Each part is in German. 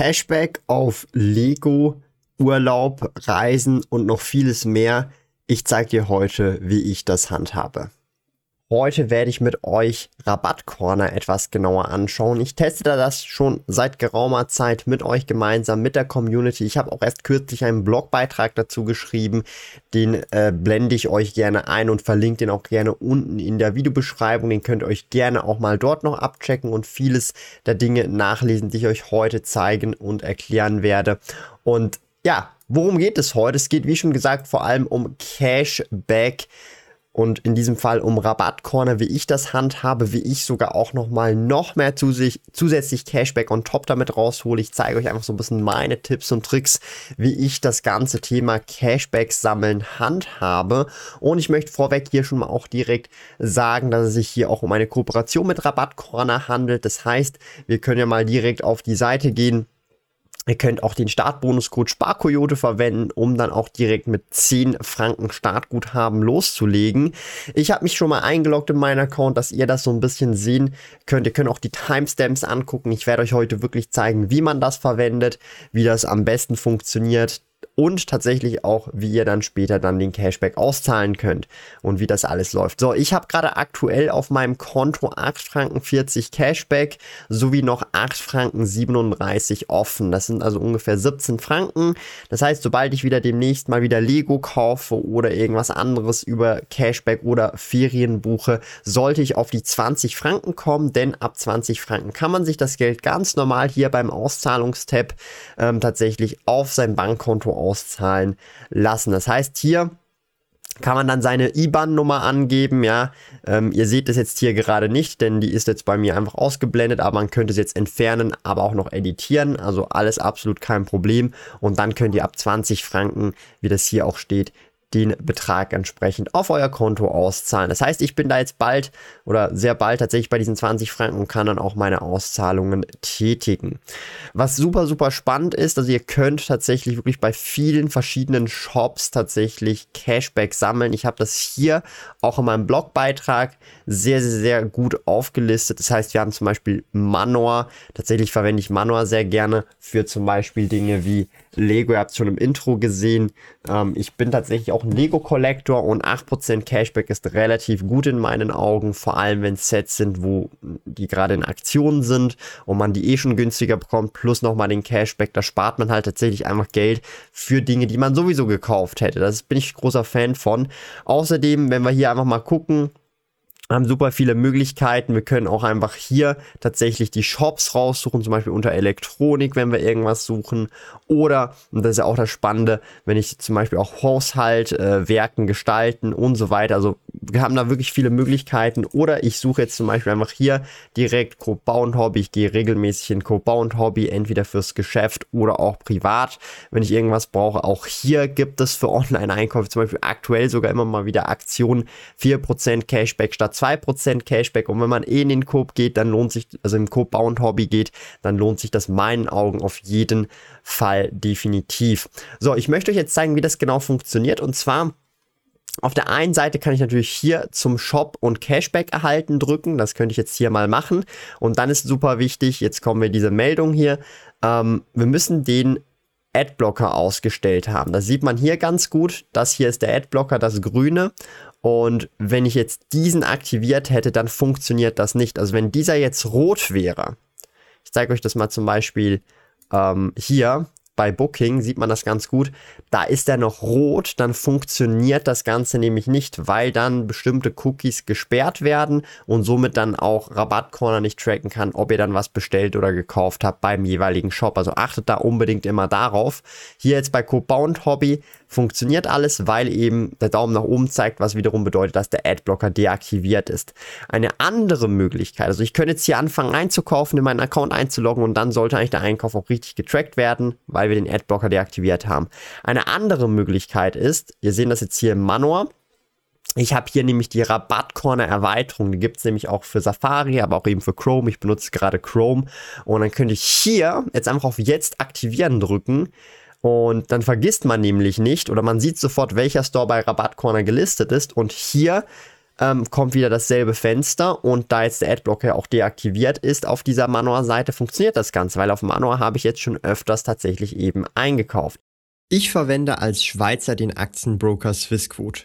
Cashback auf Lego, Urlaub, Reisen und noch vieles mehr. Ich zeige dir heute, wie ich das handhabe. Heute werde ich mit euch Rabattcorner etwas genauer anschauen. Ich teste das schon seit geraumer Zeit mit euch gemeinsam, mit der Community. Ich habe auch erst kürzlich einen Blogbeitrag dazu geschrieben. Den äh, blende ich euch gerne ein und verlinke den auch gerne unten in der Videobeschreibung. Den könnt ihr euch gerne auch mal dort noch abchecken und vieles der Dinge nachlesen, die ich euch heute zeigen und erklären werde. Und ja, worum geht es heute? Es geht, wie schon gesagt, vor allem um Cashback und in diesem Fall um Rabattcorner, wie ich das handhabe, wie ich sogar auch nochmal noch mehr zusätzlich, zusätzlich Cashback on top damit raushole. Ich zeige euch einfach so ein bisschen meine Tipps und Tricks, wie ich das ganze Thema Cashback sammeln handhabe. Und ich möchte vorweg hier schon mal auch direkt sagen, dass es sich hier auch um eine Kooperation mit Rabattcorner handelt. Das heißt, wir können ja mal direkt auf die Seite gehen Ihr könnt auch den Startbonuscode Sparkoyote verwenden, um dann auch direkt mit 10 Franken Startguthaben loszulegen. Ich habe mich schon mal eingeloggt in meinen Account, dass ihr das so ein bisschen sehen könnt. Ihr könnt auch die Timestamps angucken. Ich werde euch heute wirklich zeigen, wie man das verwendet, wie das am besten funktioniert und tatsächlich auch, wie ihr dann später dann den Cashback auszahlen könnt und wie das alles läuft. So, ich habe gerade aktuell auf meinem Konto 8 Franken 40 Cashback sowie noch 8 Franken 37 offen. Das sind also ungefähr 17 Franken. Das heißt, sobald ich wieder demnächst mal wieder Lego kaufe oder irgendwas anderes über Cashback oder Ferien buche, sollte ich auf die 20 Franken kommen, denn ab 20 Franken kann man sich das Geld ganz normal hier beim Auszahlungstab ähm, tatsächlich auf sein Bankkonto auszahlen lassen. Das heißt, hier kann man dann seine IBAN-Nummer angeben, ja. Ähm, ihr seht es jetzt hier gerade nicht, denn die ist jetzt bei mir einfach ausgeblendet, aber man könnte es jetzt entfernen, aber auch noch editieren, also alles absolut kein Problem. Und dann könnt ihr ab 20 Franken, wie das hier auch steht, den Betrag entsprechend auf euer Konto auszahlen. Das heißt, ich bin da jetzt bald oder sehr bald tatsächlich bei diesen 20 Franken und kann dann auch meine Auszahlungen tätigen. Was super, super spannend ist, also ihr könnt tatsächlich wirklich bei vielen verschiedenen Shops tatsächlich Cashback sammeln. Ich habe das hier auch in meinem Blogbeitrag sehr, sehr, sehr gut aufgelistet. Das heißt, wir haben zum Beispiel Manor. Tatsächlich verwende ich Manor sehr gerne für zum Beispiel Dinge wie Lego. Ihr habt es schon im Intro gesehen. Ähm, ich bin tatsächlich auch ein Lego-Collector und 8% Cashback ist relativ gut in meinen Augen. Vor allem, wenn Sets sind, wo die gerade in Aktion sind und man die eh schon günstiger bekommt, plus nochmal den Cashback. Da spart man halt tatsächlich einfach Geld für Dinge, die man sowieso gekauft hätte. Das bin ich großer Fan von. Außerdem, wenn wir hier einfach mal gucken, haben super viele Möglichkeiten. Wir können auch einfach hier tatsächlich die Shops raussuchen, zum Beispiel unter Elektronik, wenn wir irgendwas suchen. Oder, und das ist ja auch das Spannende, wenn ich zum Beispiel auch Haushalt, äh, Werken, Gestalten und so weiter. Also wir haben da wirklich viele Möglichkeiten. Oder ich suche jetzt zum Beispiel einfach hier direkt Coop Bau und Hobby. Ich gehe regelmäßig in Coop Bau und Hobby, entweder fürs Geschäft oder auch privat, wenn ich irgendwas brauche. Auch hier gibt es für Online-Einkäufe zum Beispiel aktuell sogar immer mal wieder Aktionen. 4% Cashback statt 2% Cashback. Und wenn man eh in den Coop geht, dann lohnt sich, also im Coop Bau und Hobby geht, dann lohnt sich das meinen Augen auf jeden Fall definitiv. So, ich möchte euch jetzt zeigen, wie das genau funktioniert. Und zwar auf der einen Seite kann ich natürlich hier zum Shop und Cashback erhalten drücken. Das könnte ich jetzt hier mal machen. Und dann ist super wichtig, jetzt kommen wir diese Meldung hier. Ähm, wir müssen den Adblocker ausgestellt haben. Das sieht man hier ganz gut. Das hier ist der Adblocker, das grüne. Und wenn ich jetzt diesen aktiviert hätte, dann funktioniert das nicht. Also wenn dieser jetzt rot wäre, ich zeige euch das mal zum Beispiel ähm, hier, bei Booking sieht man das ganz gut. Da ist er noch rot, dann funktioniert das Ganze nämlich nicht, weil dann bestimmte Cookies gesperrt werden und somit dann auch Rabattcorner nicht tracken kann, ob ihr dann was bestellt oder gekauft habt beim jeweiligen Shop. Also achtet da unbedingt immer darauf. Hier jetzt bei Cobound Hobby funktioniert alles, weil eben der Daumen nach oben zeigt, was wiederum bedeutet, dass der Adblocker deaktiviert ist. Eine andere Möglichkeit, also ich könnte jetzt hier anfangen einzukaufen, in meinen Account einzuloggen und dann sollte eigentlich der Einkauf auch richtig getrackt werden, weil wir den Adblocker deaktiviert haben. Eine andere Möglichkeit ist, ihr seht das jetzt hier im Manual, ich habe hier nämlich die Rabattcorner-Erweiterung. Die gibt es nämlich auch für Safari, aber auch eben für Chrome. Ich benutze gerade Chrome. Und dann könnte ich hier jetzt einfach auf Jetzt aktivieren drücken. Und dann vergisst man nämlich nicht oder man sieht sofort, welcher Store bei Rabattcorner gelistet ist. Und hier ähm, kommt wieder dasselbe Fenster und da jetzt der Adblocker auch deaktiviert ist auf dieser Manor-Seite, funktioniert das Ganze, weil auf Manor habe ich jetzt schon öfters tatsächlich eben eingekauft. Ich verwende als Schweizer den Aktienbroker Swissquote.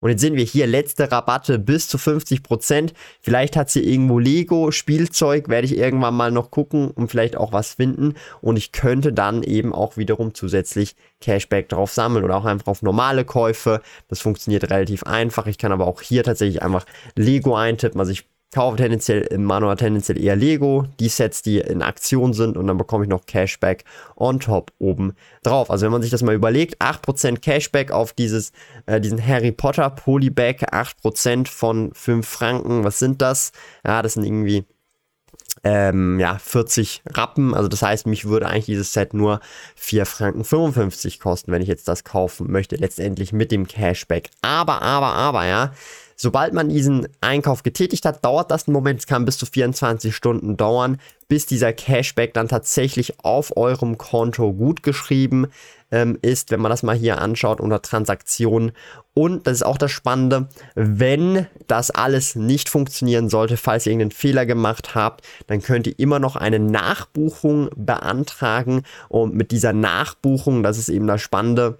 Und jetzt sehen wir hier letzte Rabatte bis zu 50%. Vielleicht hat sie irgendwo Lego, Spielzeug, werde ich irgendwann mal noch gucken und vielleicht auch was finden. Und ich könnte dann eben auch wiederum zusätzlich Cashback drauf sammeln oder auch einfach auf normale Käufe. Das funktioniert relativ einfach. Ich kann aber auch hier tatsächlich einfach Lego eintippen. Also ich kaufe tendenziell im Manual tendenziell eher Lego, die Sets, die in Aktion sind und dann bekomme ich noch Cashback on top oben drauf. Also wenn man sich das mal überlegt, 8% Cashback auf dieses, äh, diesen Harry Potter Polybag, 8% von 5 Franken, was sind das? Ja, das sind irgendwie ähm, ja, 40 Rappen. Also das heißt, mich würde eigentlich dieses Set nur 4 Franken 55 kosten, wenn ich jetzt das kaufen möchte, letztendlich mit dem Cashback. Aber, aber, aber, ja, Sobald man diesen Einkauf getätigt hat, dauert das einen Moment. Es kann bis zu 24 Stunden dauern, bis dieser Cashback dann tatsächlich auf eurem Konto gut geschrieben ähm, ist, wenn man das mal hier anschaut unter Transaktionen. Und das ist auch das Spannende, wenn das alles nicht funktionieren sollte, falls ihr irgendeinen Fehler gemacht habt, dann könnt ihr immer noch eine Nachbuchung beantragen. Und mit dieser Nachbuchung, das ist eben das Spannende,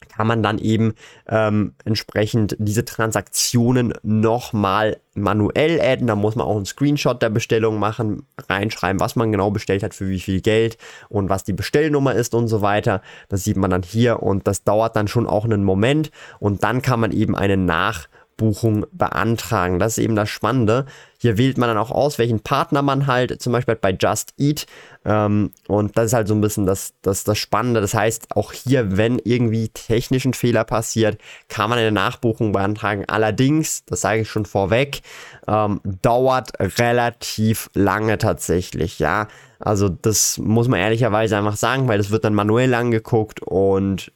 kann man dann eben ähm, entsprechend diese Transaktionen nochmal manuell adden. Da muss man auch einen Screenshot der Bestellung machen, reinschreiben, was man genau bestellt hat, für wie viel Geld und was die Bestellnummer ist und so weiter. Das sieht man dann hier und das dauert dann schon auch einen Moment und dann kann man eben eine Nach Buchung beantragen. Das ist eben das Spannende. Hier wählt man dann auch aus, welchen Partner man halt, zum Beispiel bei Just Eat. Ähm, und das ist halt so ein bisschen das, das, das Spannende. Das heißt, auch hier, wenn irgendwie technischen Fehler passiert, kann man eine Nachbuchung beantragen. Allerdings, das sage ich schon vorweg, ähm, dauert relativ lange tatsächlich, ja. Also das muss man ehrlicherweise einfach sagen, weil das wird dann manuell angeguckt und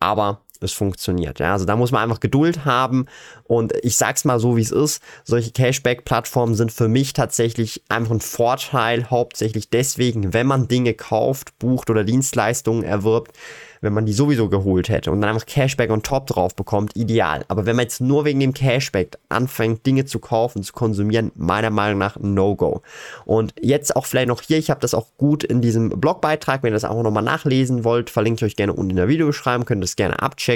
aber es funktioniert. Ja? Also da muss man einfach Geduld haben und ich sag's mal so, wie es ist. Solche Cashback-Plattformen sind für mich tatsächlich einfach ein Vorteil, hauptsächlich deswegen, wenn man Dinge kauft, bucht oder Dienstleistungen erwirbt, wenn man die sowieso geholt hätte und dann einfach Cashback on top drauf bekommt, ideal. Aber wenn man jetzt nur wegen dem Cashback anfängt, Dinge zu kaufen, zu konsumieren, meiner Meinung nach No-Go. Und jetzt auch vielleicht noch hier, ich habe das auch gut in diesem Blogbeitrag, wenn ihr das auch nochmal nachlesen wollt, verlinke ich euch gerne unten in der Videobeschreibung, könnt ihr es gerne abchecken,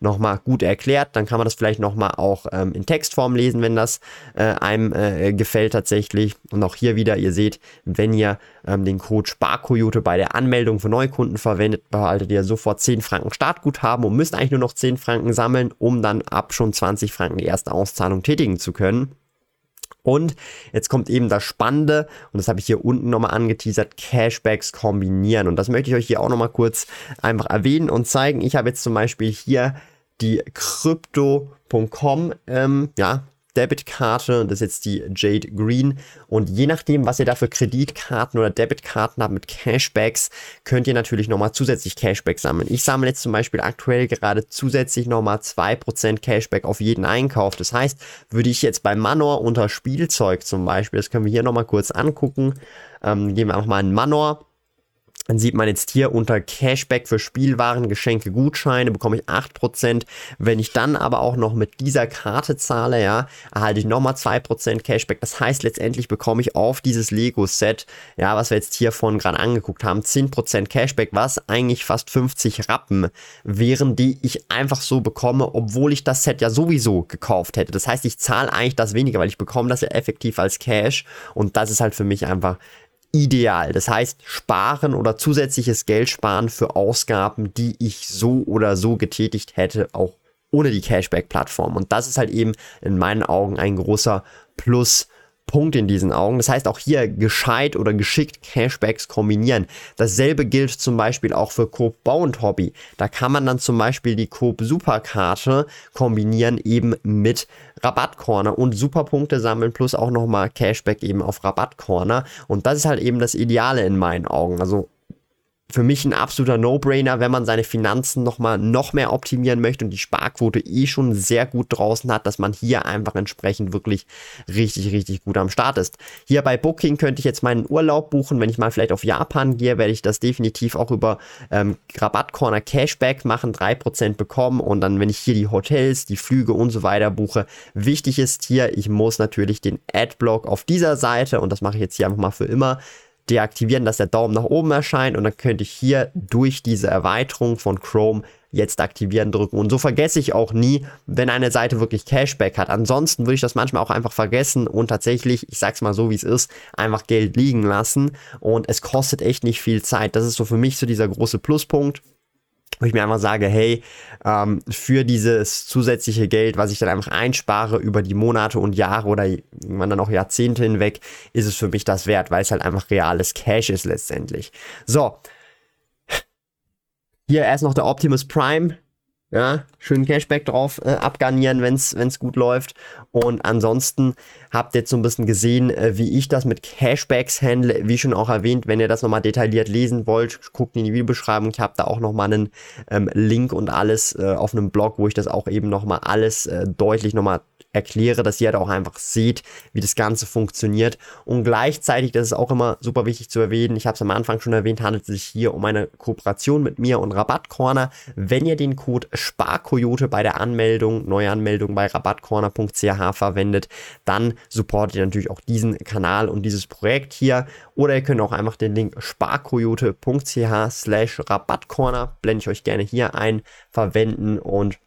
nochmal gut erklärt, dann kann man das vielleicht nochmal auch ähm, in Textform lesen, wenn das äh, einem äh, gefällt tatsächlich. Und auch hier wieder, ihr seht, wenn ihr ähm, den Code Sparkoyote bei der Anmeldung für Neukunden verwendet, behaltet ihr sofort 10 Franken Startguthaben und müsst eigentlich nur noch 10 Franken sammeln, um dann ab schon 20 Franken die erste Auszahlung tätigen zu können. Und jetzt kommt eben das Spannende, und das habe ich hier unten nochmal angeteasert, Cashbacks kombinieren. Und das möchte ich euch hier auch nochmal kurz einfach erwähnen und zeigen. Ich habe jetzt zum Beispiel hier die Crypto.com, ähm, ja, Debitkarte, das ist jetzt die Jade Green. Und je nachdem, was ihr da für Kreditkarten oder Debitkarten habt mit Cashbacks, könnt ihr natürlich nochmal zusätzlich Cashback sammeln. Ich sammle jetzt zum Beispiel aktuell gerade zusätzlich nochmal 2% Cashback auf jeden Einkauf. Das heißt, würde ich jetzt bei Manor unter Spielzeug zum Beispiel, das können wir hier nochmal kurz angucken, ähm, gehen wir einfach mal in Manor dann sieht man jetzt hier unter Cashback für Spielwaren, Geschenke, Gutscheine bekomme ich 8%. Wenn ich dann aber auch noch mit dieser Karte zahle, ja, erhalte ich nochmal 2% Cashback. Das heißt, letztendlich bekomme ich auf dieses Lego-Set, ja, was wir jetzt hier vorhin gerade angeguckt haben, 10% Cashback, was eigentlich fast 50 Rappen wären, die ich einfach so bekomme, obwohl ich das Set ja sowieso gekauft hätte. Das heißt, ich zahle eigentlich das weniger, weil ich bekomme das ja effektiv als Cash und das ist halt für mich einfach ideal. Das heißt, sparen oder zusätzliches Geld sparen für Ausgaben, die ich so oder so getätigt hätte, auch ohne die Cashback-Plattform. Und das ist halt eben in meinen Augen ein großer Plus Punkt in diesen Augen. Das heißt auch hier gescheit oder geschickt Cashbacks kombinieren. Dasselbe gilt zum Beispiel auch für Coop Bau und Hobby. Da kann man dann zum Beispiel die Coop Superkarte kombinieren eben mit Rabattcorner und Superpunkte sammeln plus auch nochmal Cashback eben auf Rabattcorner. Und das ist halt eben das Ideale in meinen Augen. Also für mich ein absoluter No-Brainer, wenn man seine Finanzen nochmal noch mehr optimieren möchte und die Sparquote eh schon sehr gut draußen hat, dass man hier einfach entsprechend wirklich richtig, richtig gut am Start ist. Hier bei Booking könnte ich jetzt meinen Urlaub buchen. Wenn ich mal vielleicht auf Japan gehe, werde ich das definitiv auch über ähm, Rabattcorner Cashback machen, 3% bekommen und dann, wenn ich hier die Hotels, die Flüge und so weiter buche, wichtig ist hier, ich muss natürlich den Adblock auf dieser Seite und das mache ich jetzt hier einfach mal für immer deaktivieren, dass der Daumen nach oben erscheint und dann könnte ich hier durch diese Erweiterung von Chrome jetzt aktivieren drücken. Und so vergesse ich auch nie, wenn eine Seite wirklich Cashback hat. Ansonsten würde ich das manchmal auch einfach vergessen und tatsächlich, ich sag's mal so wie es ist, einfach Geld liegen lassen. Und es kostet echt nicht viel Zeit. Das ist so für mich so dieser große Pluspunkt wo ich mir einfach sage, hey, ähm, für dieses zusätzliche Geld, was ich dann einfach einspare über die Monate und Jahre oder irgendwann dann auch Jahrzehnte hinweg, ist es für mich das wert, weil es halt einfach reales Cash ist letztendlich. So. Hier erst noch der Optimus Prime. Ja, schön Cashback drauf äh, abgarnieren, wenn es gut läuft. Und ansonsten habt jetzt so ein bisschen gesehen, äh, wie ich das mit Cashbacks handle. Wie schon auch erwähnt, wenn ihr das nochmal detailliert lesen wollt, guckt in die Videobeschreibung. Ich habe da auch nochmal einen ähm, Link und alles äh, auf einem Blog, wo ich das auch eben nochmal alles äh, deutlich nochmal erkläre, dass ihr halt auch einfach seht, wie das Ganze funktioniert. Und gleichzeitig, das ist auch immer super wichtig zu erwähnen, ich habe es am Anfang schon erwähnt, handelt es sich hier um eine Kooperation mit mir und Rabattcorner. Wenn ihr den Code SPARKOYOTE bei der Anmeldung, Neuanmeldung bei rabattcorner.ch verwendet, dann supportet ihr natürlich auch diesen Kanal und dieses Projekt hier. Oder ihr könnt auch einfach den Link sparkoyote.ch slash Rabattcorner, blende ich euch gerne hier ein, verwenden und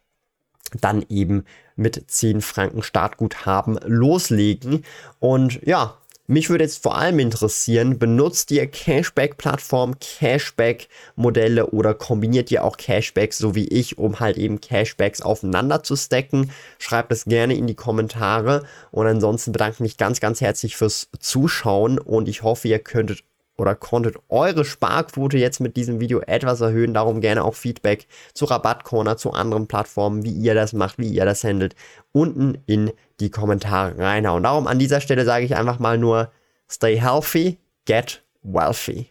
dann eben mit 10 Franken Startguthaben loslegen. Und ja, mich würde jetzt vor allem interessieren, benutzt ihr Cashback-Plattform, Cashback-Modelle oder kombiniert ihr auch Cashbacks so wie ich, um halt eben Cashbacks aufeinander zu stacken? Schreibt es gerne in die Kommentare und ansonsten bedanke ich mich ganz, ganz herzlich fürs Zuschauen und ich hoffe, ihr könntet oder konntet eure Sparquote jetzt mit diesem Video etwas erhöhen. Darum gerne auch Feedback zu Rabattcorner, zu anderen Plattformen, wie ihr das macht, wie ihr das handelt, unten in die Kommentare reinhauen. Darum an dieser Stelle sage ich einfach mal nur, stay healthy, get wealthy.